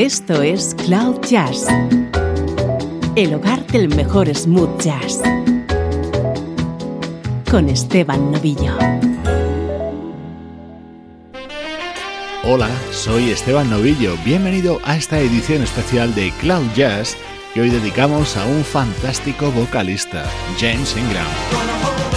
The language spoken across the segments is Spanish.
Esto es Cloud Jazz, el hogar del mejor smooth jazz, con Esteban Novillo. Hola, soy Esteban Novillo. Bienvenido a esta edición especial de Cloud Jazz que hoy dedicamos a un fantástico vocalista, James Ingram.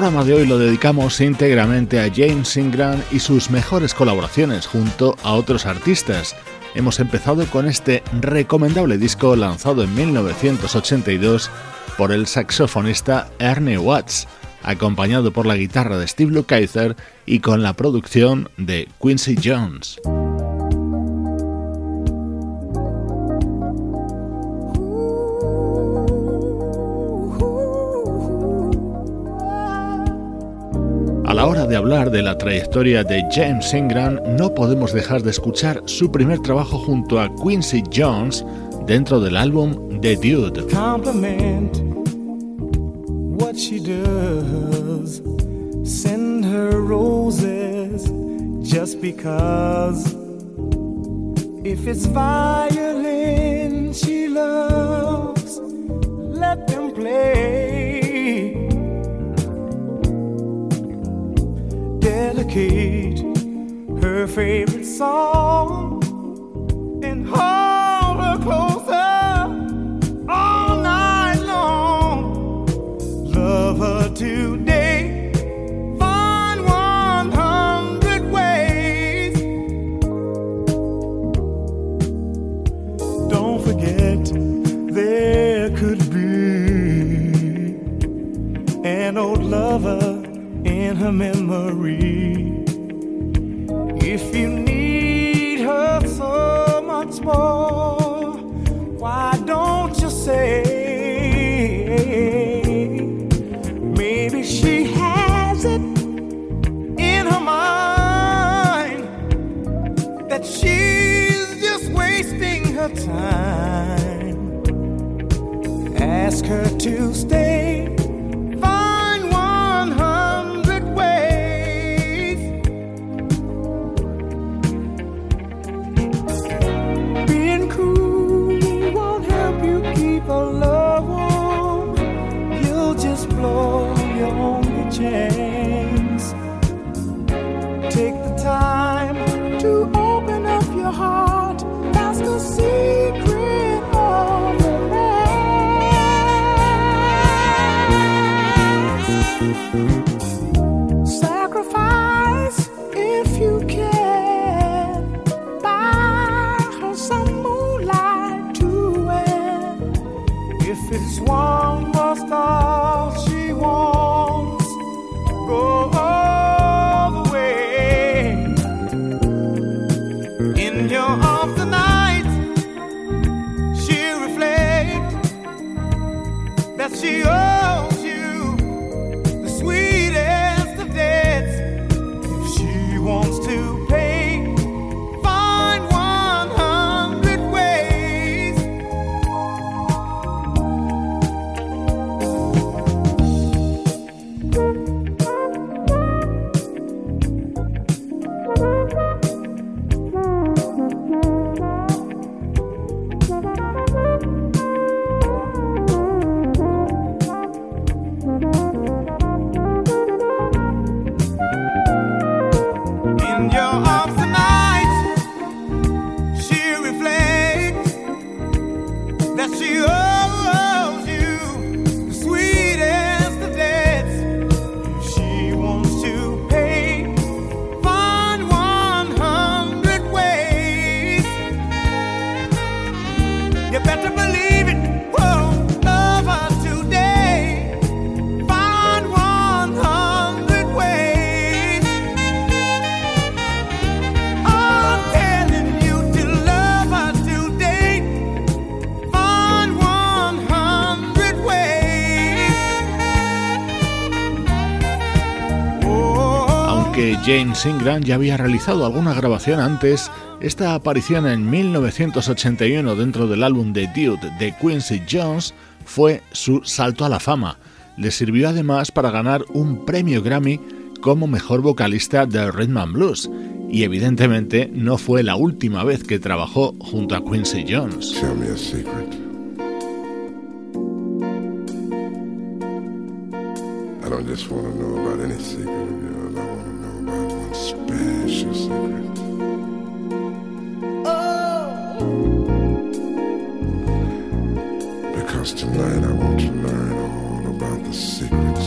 Programa de hoy lo dedicamos íntegramente a James Ingram y sus mejores colaboraciones junto a otros artistas. Hemos empezado con este recomendable disco lanzado en 1982 por el saxofonista Ernie Watts, acompañado por la guitarra de Steve Lukather y con la producción de Quincy Jones. La hora de hablar de la trayectoria de James Ingram, no podemos dejar de escuchar su primer trabajo junto a Quincy Jones dentro del álbum The Dude. What she does. Send her roses just because. If it's violin, loves, let them play. Dedicate her favorite song and hold her closer all night long. Love her today. James Ingram ya había realizado alguna grabación antes, esta aparición en 1981 dentro del álbum de Dude de Quincy Jones fue su salto a la fama. Le sirvió además para ganar un premio Grammy como mejor vocalista de Rhythm and Blues, y evidentemente no fue la última vez que trabajó junto a Quincy Jones. special Because tonight I want to learn all about the secrets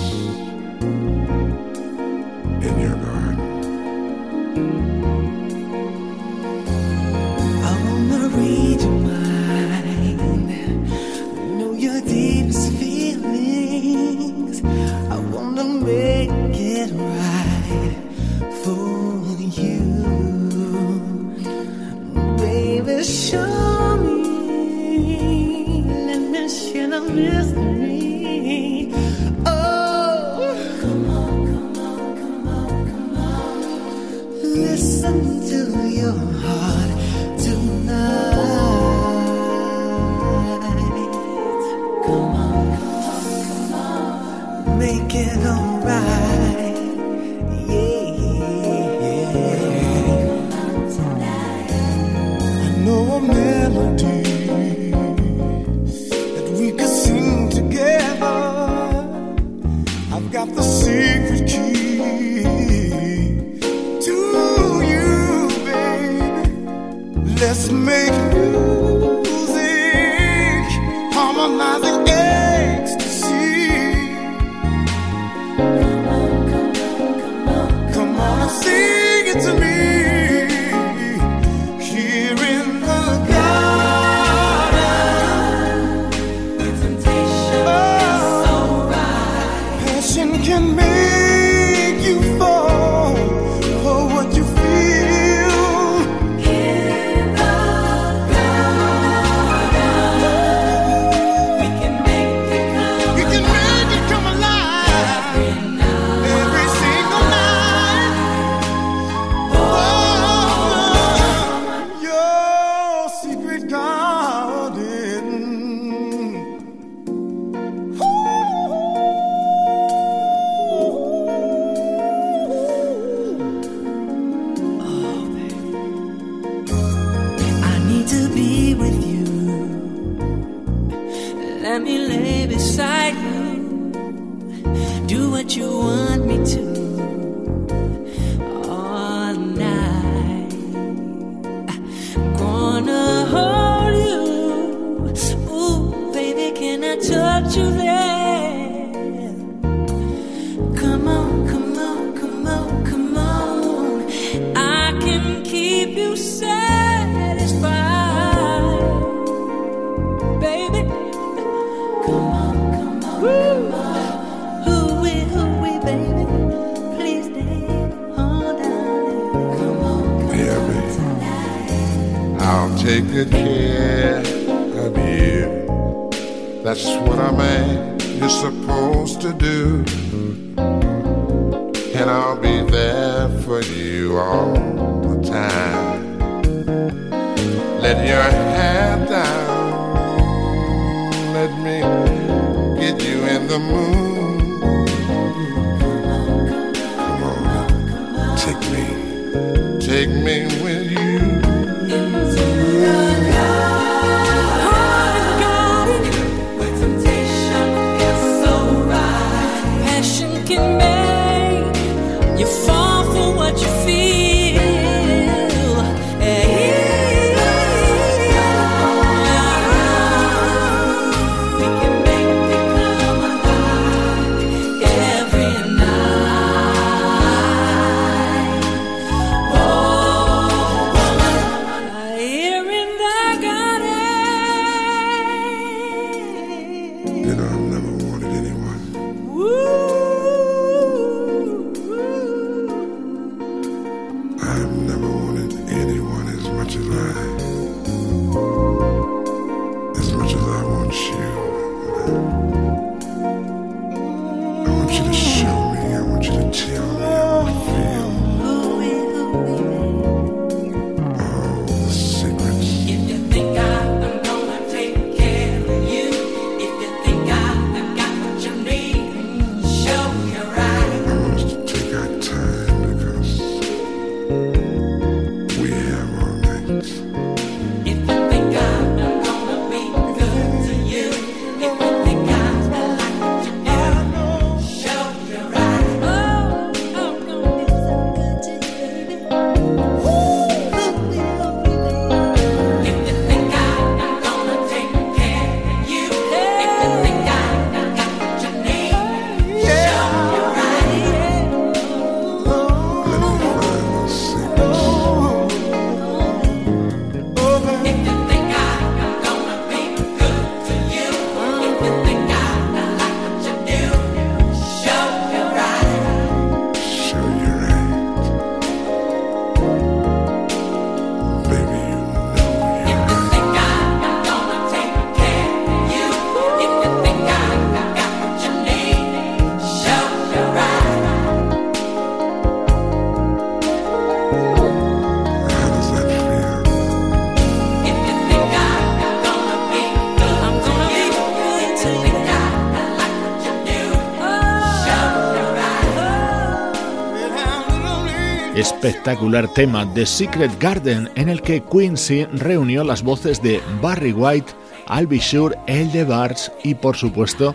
espectacular tema The Secret Garden en el que Quincy reunió las voces de Barry White, Albie Shure, El de Barts y por supuesto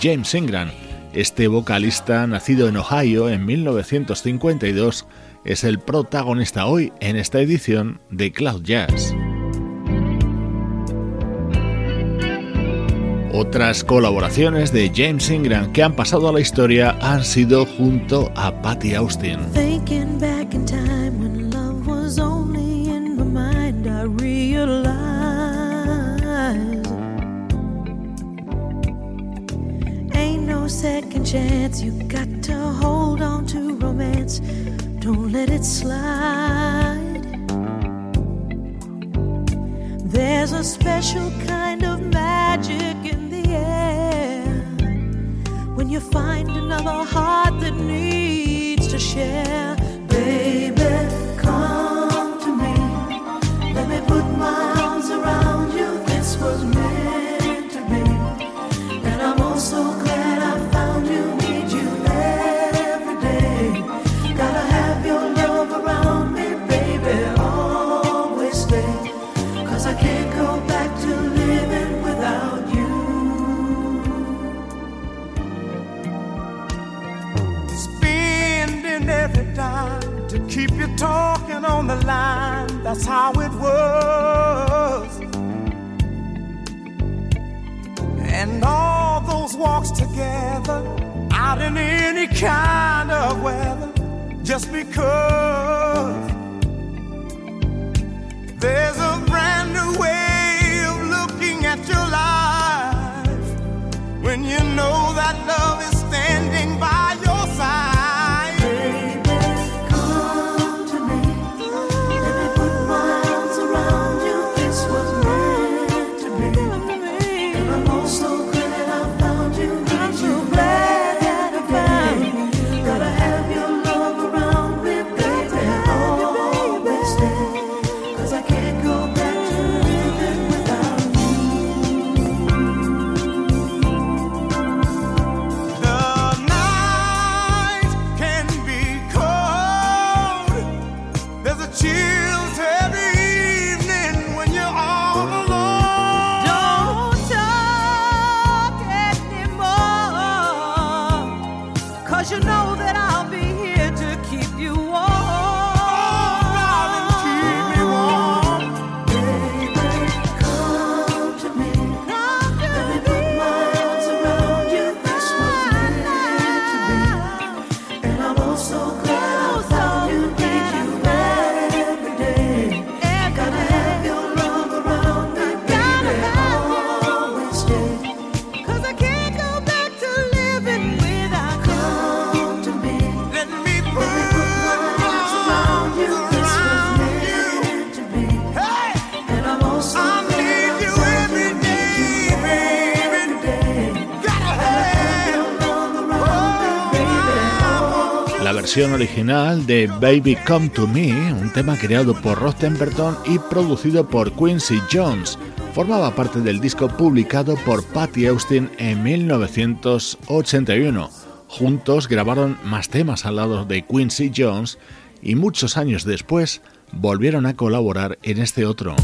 James Ingram. Este vocalista, nacido en Ohio en 1952, es el protagonista hoy en esta edición de Cloud Jazz. Otras colaboraciones de James Ingram que han pasado a la historia han sido junto a Patty Austin. second chance. You got to hold on to romance. Don't let it slide. There's a special kind of magic in the air when you find another heart that needs to share. Baby, come to me. Let me put my That's how it was. And all those walks together, out in any kind of weather, just because there's versión original de Baby Come to Me, un tema creado por Ross Temperton y producido por Quincy Jones. Formaba parte del disco publicado por Patty Austin en 1981. Juntos grabaron más temas al lado de Quincy Jones y muchos años después volvieron a colaborar en este otro.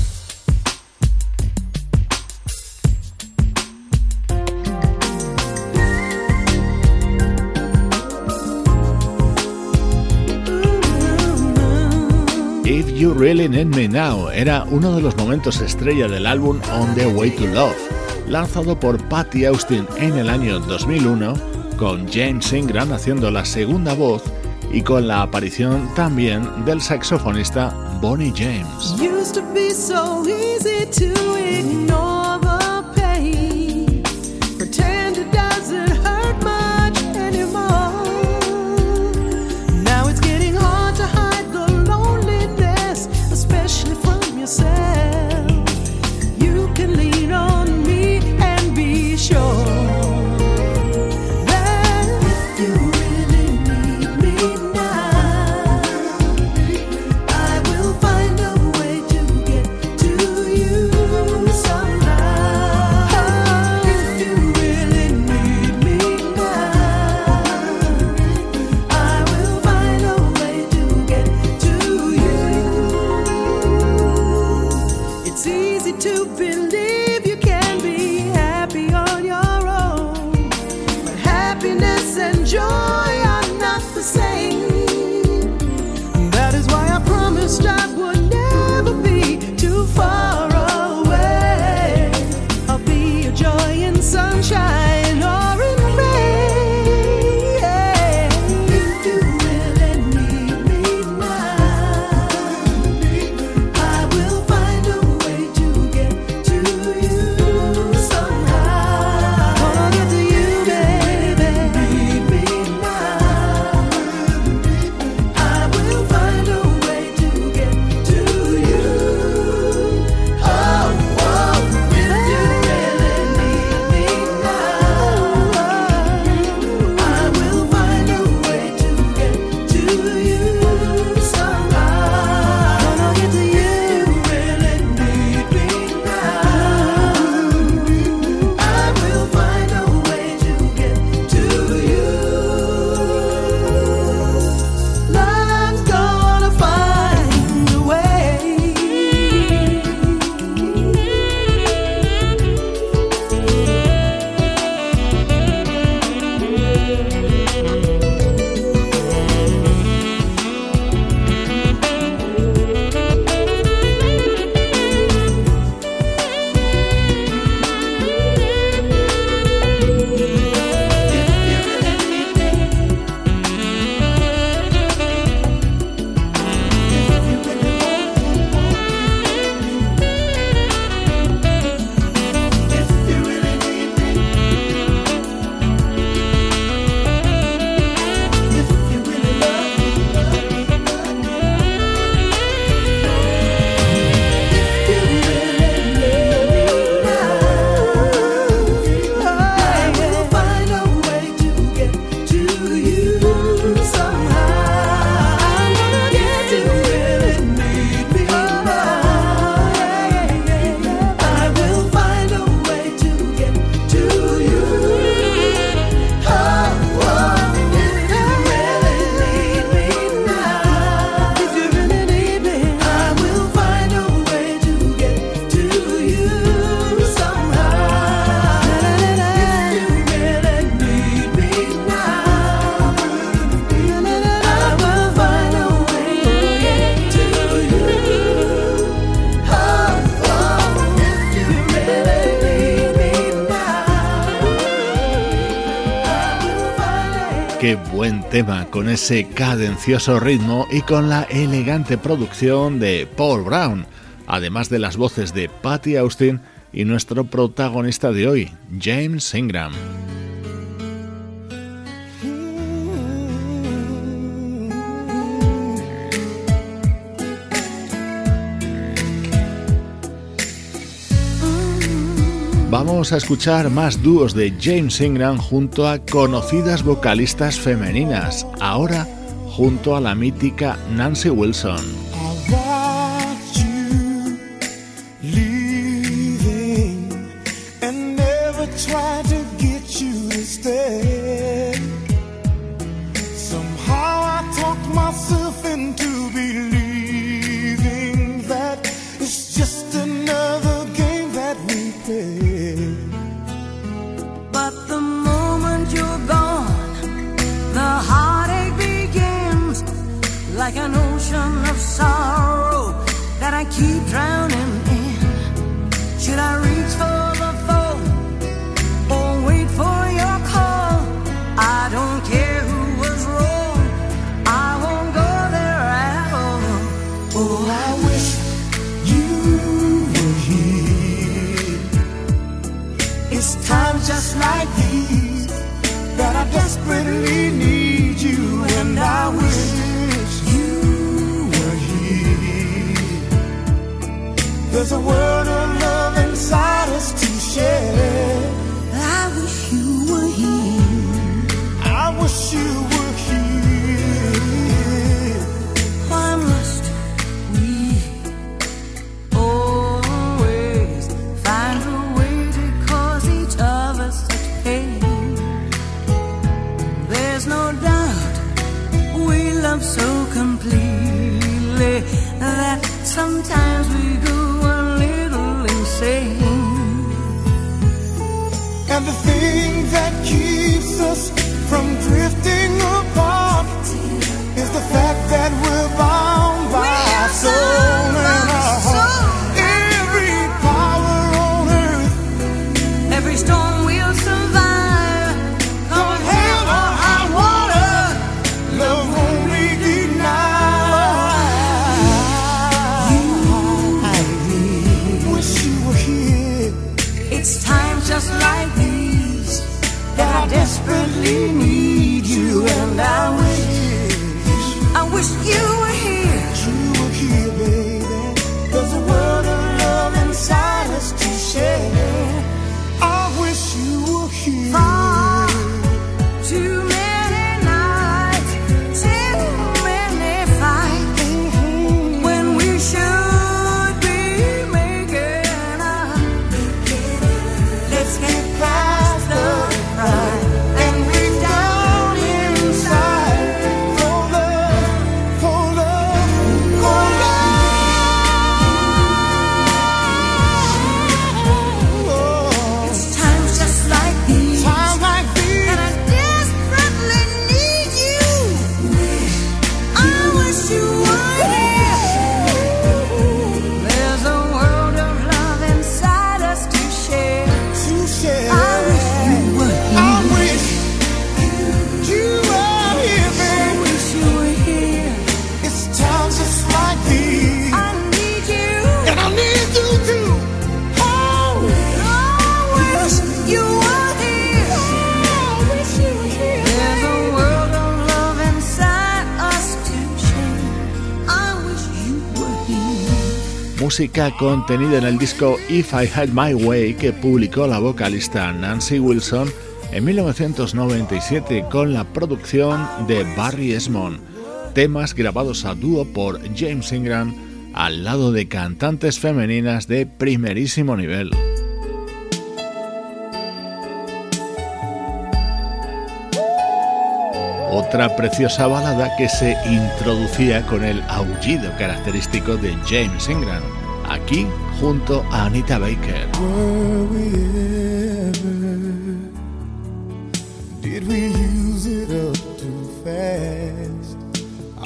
You Really Need Me Now era uno de los momentos estrella del álbum On the Way to Love, lanzado por Patty Austin en el año 2001, con James Ingram haciendo la segunda voz y con la aparición también del saxofonista Bonnie James. Tema, con ese cadencioso ritmo y con la elegante producción de Paul Brown, además de las voces de Patty Austin y nuestro protagonista de hoy, James Ingram. Vamos a escuchar más dúos de James Ingram junto a conocidas vocalistas femeninas, ahora junto a la mítica Nancy Wilson. about to share. Música contenida en el disco If I Had My Way que publicó la vocalista Nancy Wilson en 1997 con la producción de Barry Esmond, temas grabados a dúo por James Ingram al lado de cantantes femeninas de primerísimo nivel. Otra preciosa balada que se introducía con el aullido característico de James Ingram aquí junto a Anita Baker.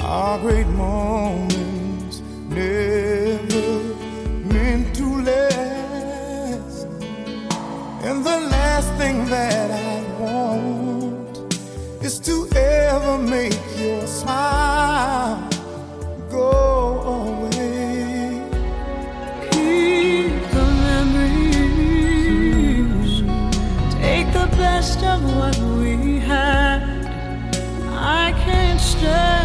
Our great moments never meant to last. And the last thing that I want is to ever make your smile go. strength.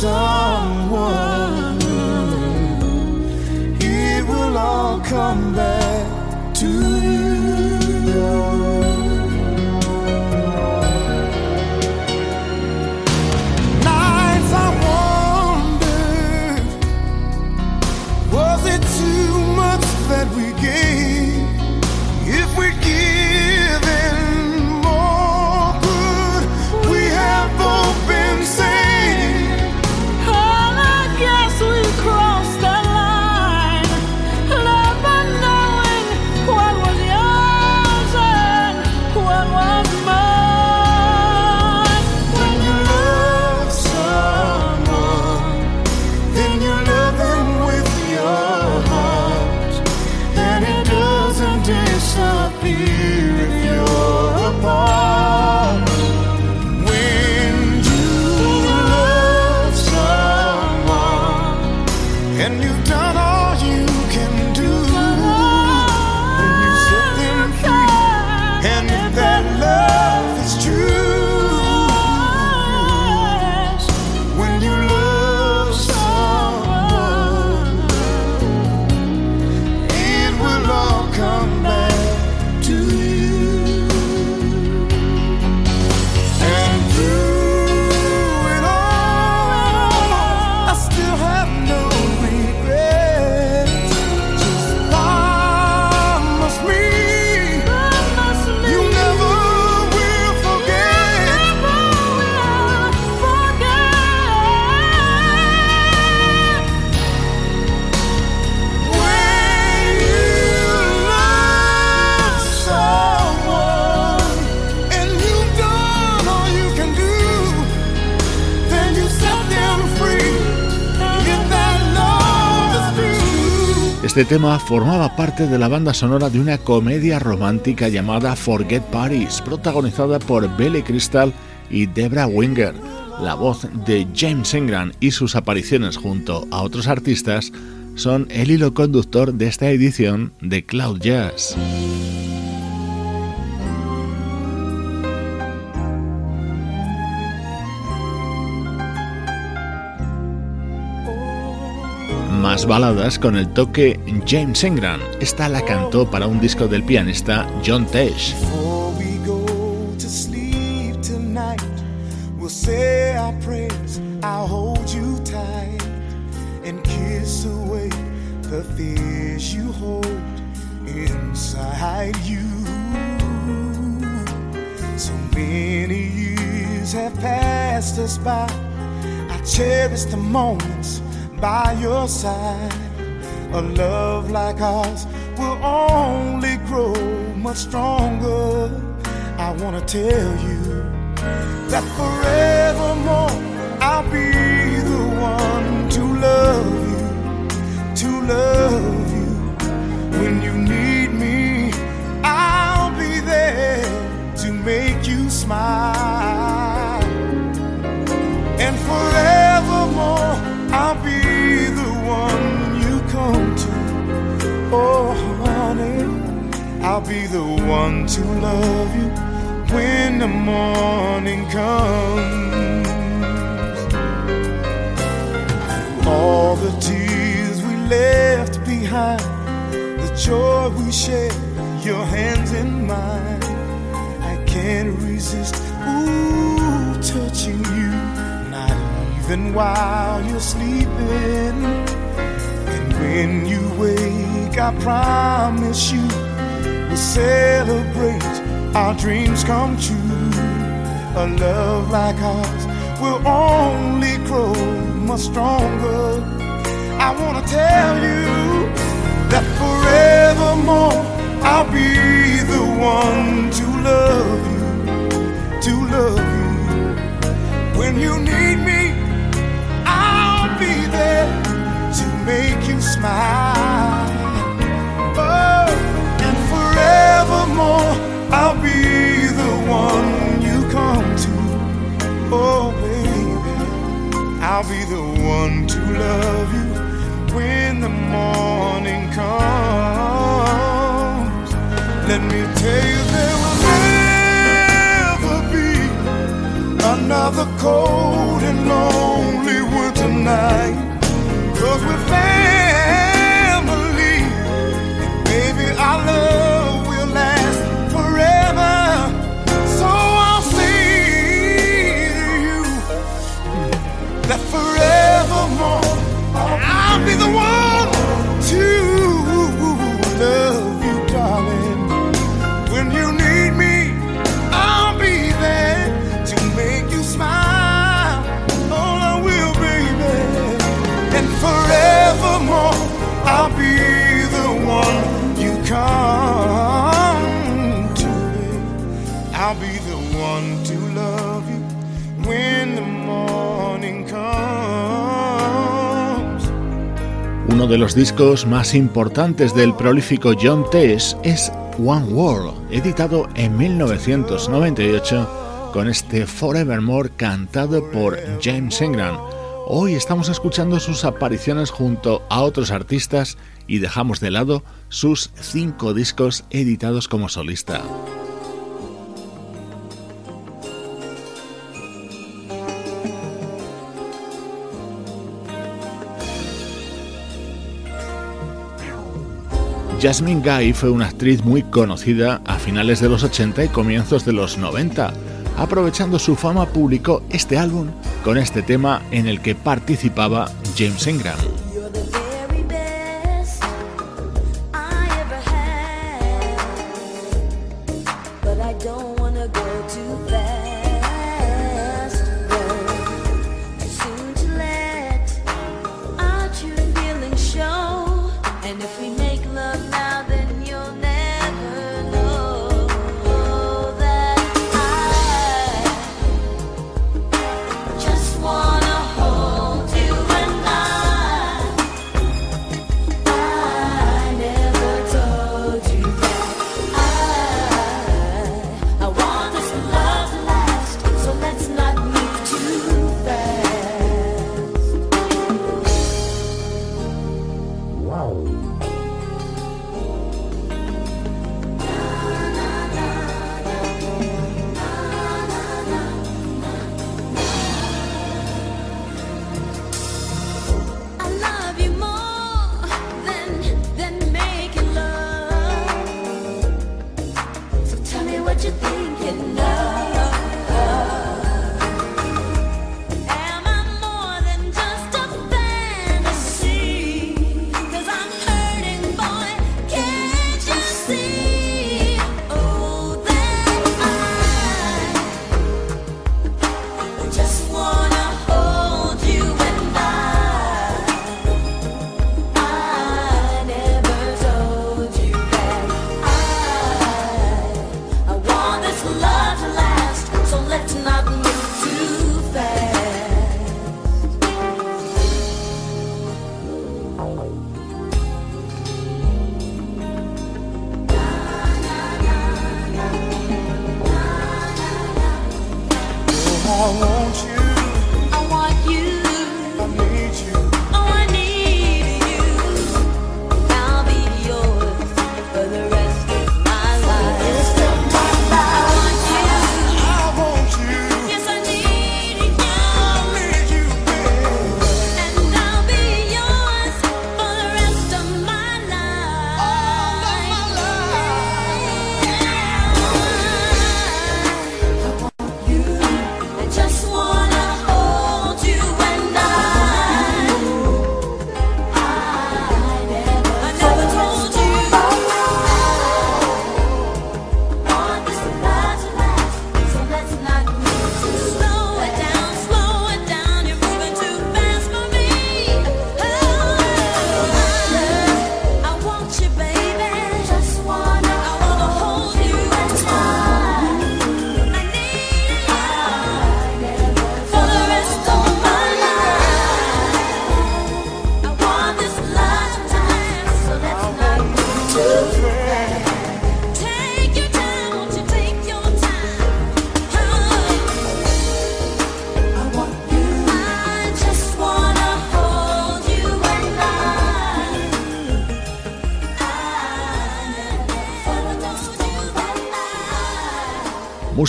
someone, it will all come back. Este tema formaba parte de la banda sonora de una comedia romántica llamada Forget Paris, protagonizada por Billy Crystal y Debra Winger. La voz de James Ingram y sus apariciones junto a otros artistas son el hilo conductor de esta edición de Cloud Jazz. Más baladas con el toque James Ingram. Esta la cantó para un disco del pianista John Tesh. the fears you hold inside you. So many years have passed us by. I cherish the moments by your side. A love like ours will only grow much stronger. I wanna tell you that forevermore I'll be the one to love you to love you. When you need me, I'll be there to make you smile. And forevermore, I'll be one you come to. Oh, honey, I'll be the one to love you when the morning comes. All the tears we left behind, the joy we shared, your hands in mine. I can't resist, ooh, touching you, not even while you're sleeping. When you wake, I promise you, we'll celebrate our dreams come true. A love like ours will only grow much stronger I wanna tell you that forevermore I'll be the one to love you, to love you. When you need me, make you smile. Oh, and forevermore I'll be the one you come to. Oh, baby, I'll be the one to love you when the morning comes. Let me tell you, there will never be another cold and lonely winter night. Cause we're family, and baby, our love will last forever. So I'll say to you. That forevermore. I'll be the one de los discos más importantes del prolífico John Tesh es One World, editado en 1998 con este Forevermore cantado por James Ingram. Hoy estamos escuchando sus apariciones junto a otros artistas y dejamos de lado sus cinco discos editados como solista. Jasmine Guy fue una actriz muy conocida a finales de los 80 y comienzos de los 90. Aprovechando su fama publicó este álbum con este tema en el que participaba James Ingram.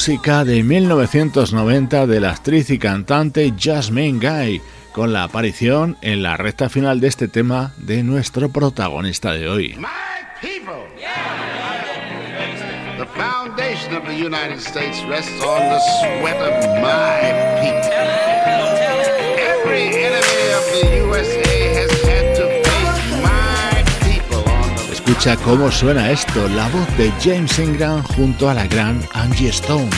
música de 1990 de la actriz y cantante Jasmine Guy, con la aparición en la recta final de este tema de nuestro protagonista de hoy. My escucha cómo suena esto, la voz de James Ingram junto a la gran Angie Stone.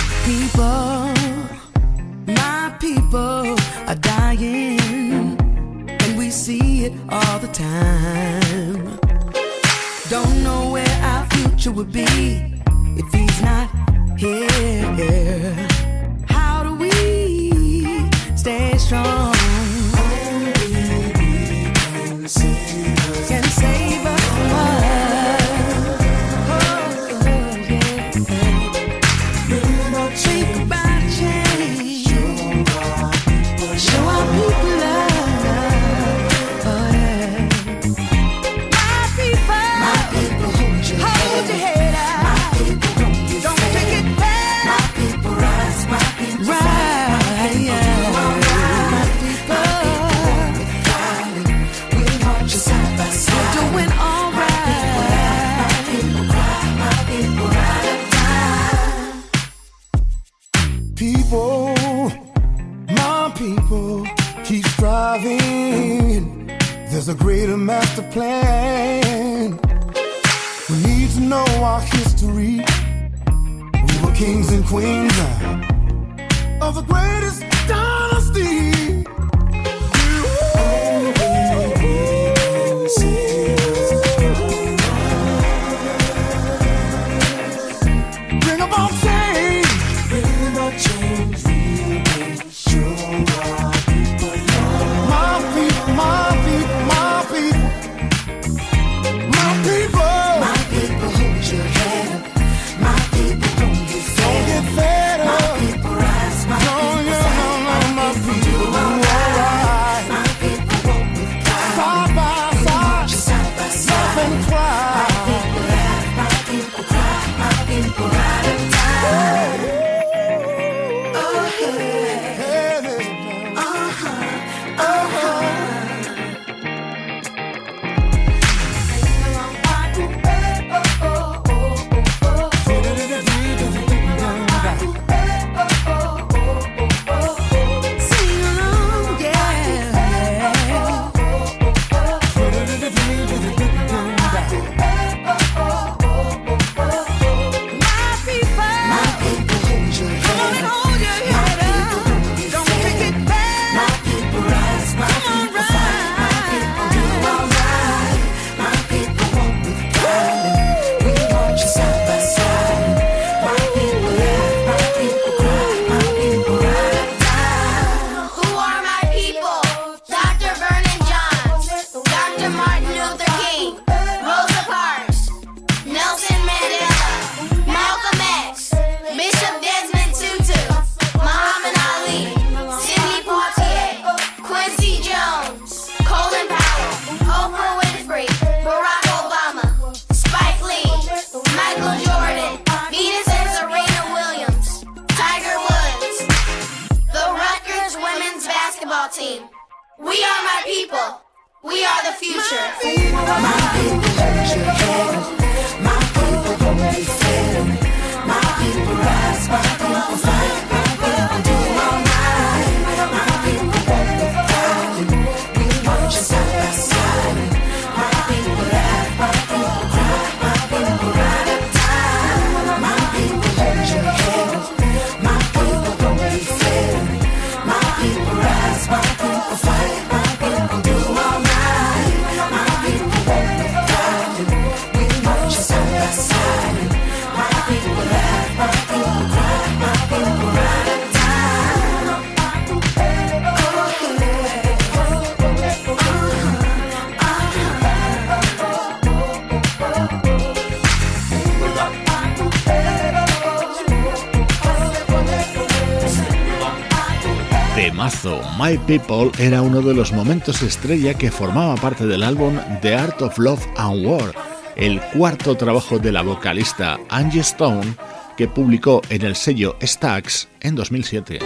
My People era uno de los momentos estrella que formaba parte del álbum The Art of Love and War, el cuarto trabajo de la vocalista Angie Stone que publicó en el sello Stax en 2007.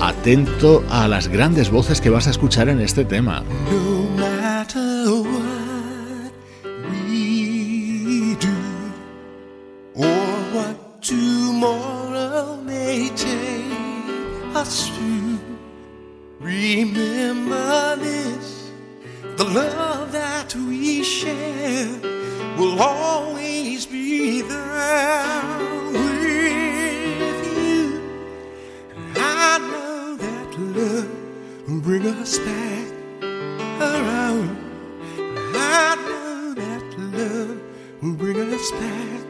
Atento a las grandes voces que vas a escuchar en este tema. Tomorrow may take us through, remember this the love that we share will always be there with you. I know that love will bring us back around. I know that love will bring us back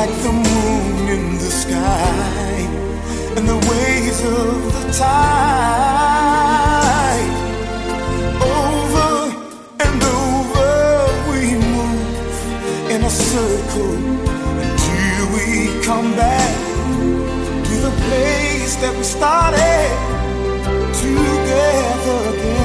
like the moon in the sky and the waves of the tide. Over and over we move in a circle until we come back to the place that we started together again.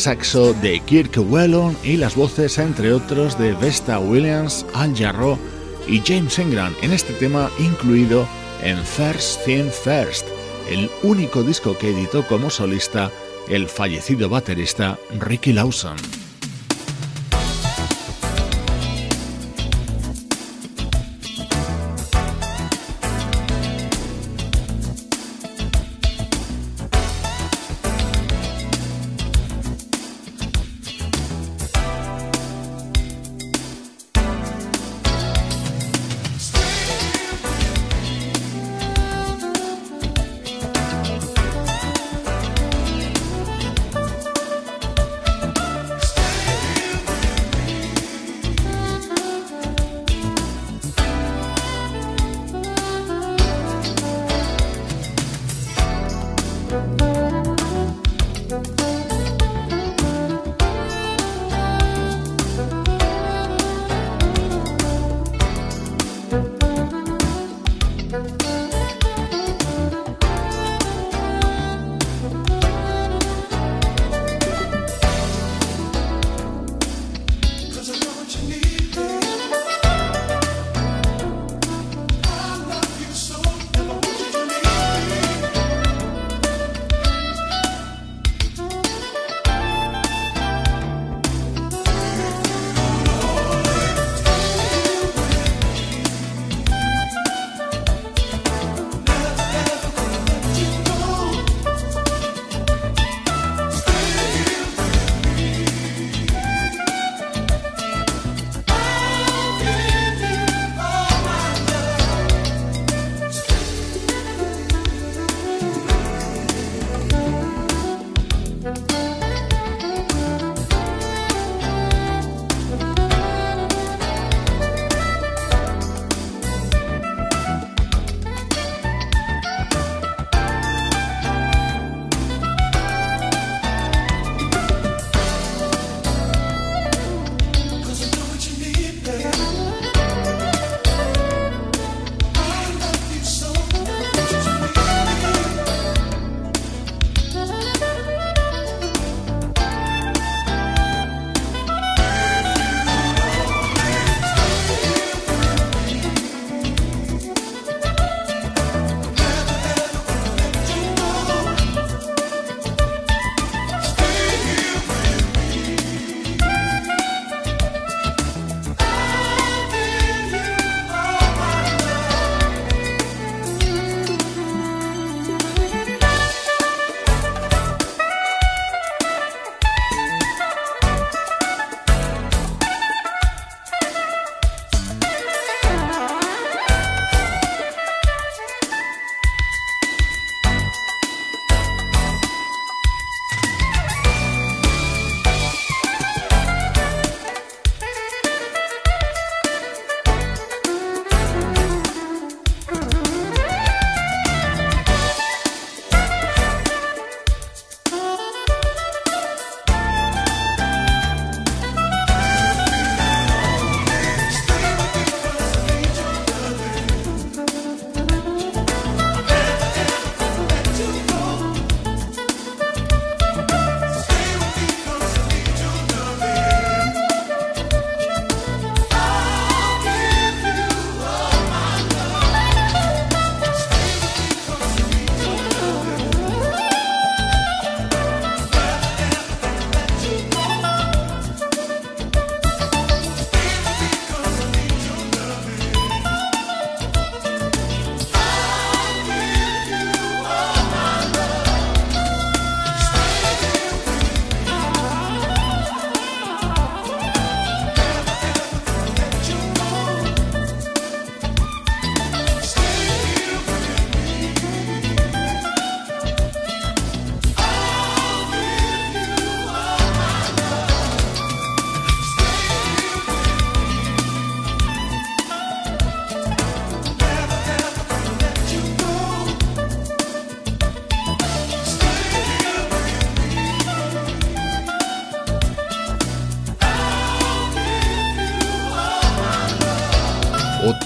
Saxo de Kirk Whelan y las voces, entre otros, de Vesta Williams, Al Jarreau y James Ingram en este tema incluido en First Thing First, el único disco que editó como solista el fallecido baterista Ricky Lawson.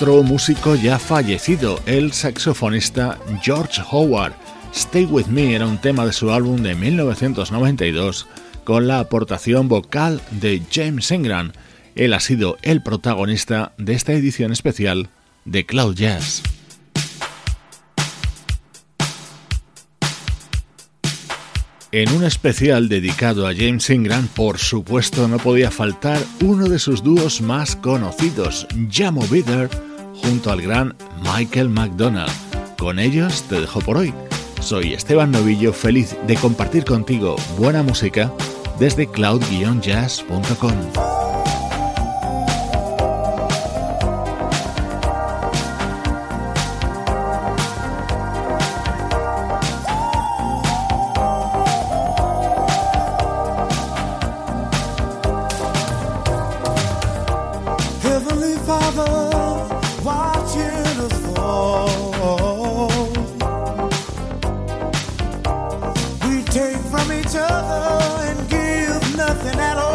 Otro músico ya fallecido, el saxofonista George Howard, Stay With Me era un tema de su álbum de 1992 con la aportación vocal de James Ingram. Él ha sido el protagonista de esta edición especial de Cloud Jazz. En un especial dedicado a James Ingram, por supuesto, no podía faltar uno de sus dúos más conocidos, Jamo Bitter, junto al gran Michael McDonald. Con ellos te dejo por hoy. Soy Esteban Novillo, feliz de compartir contigo buena música desde cloud-jazz.com. nothing at all.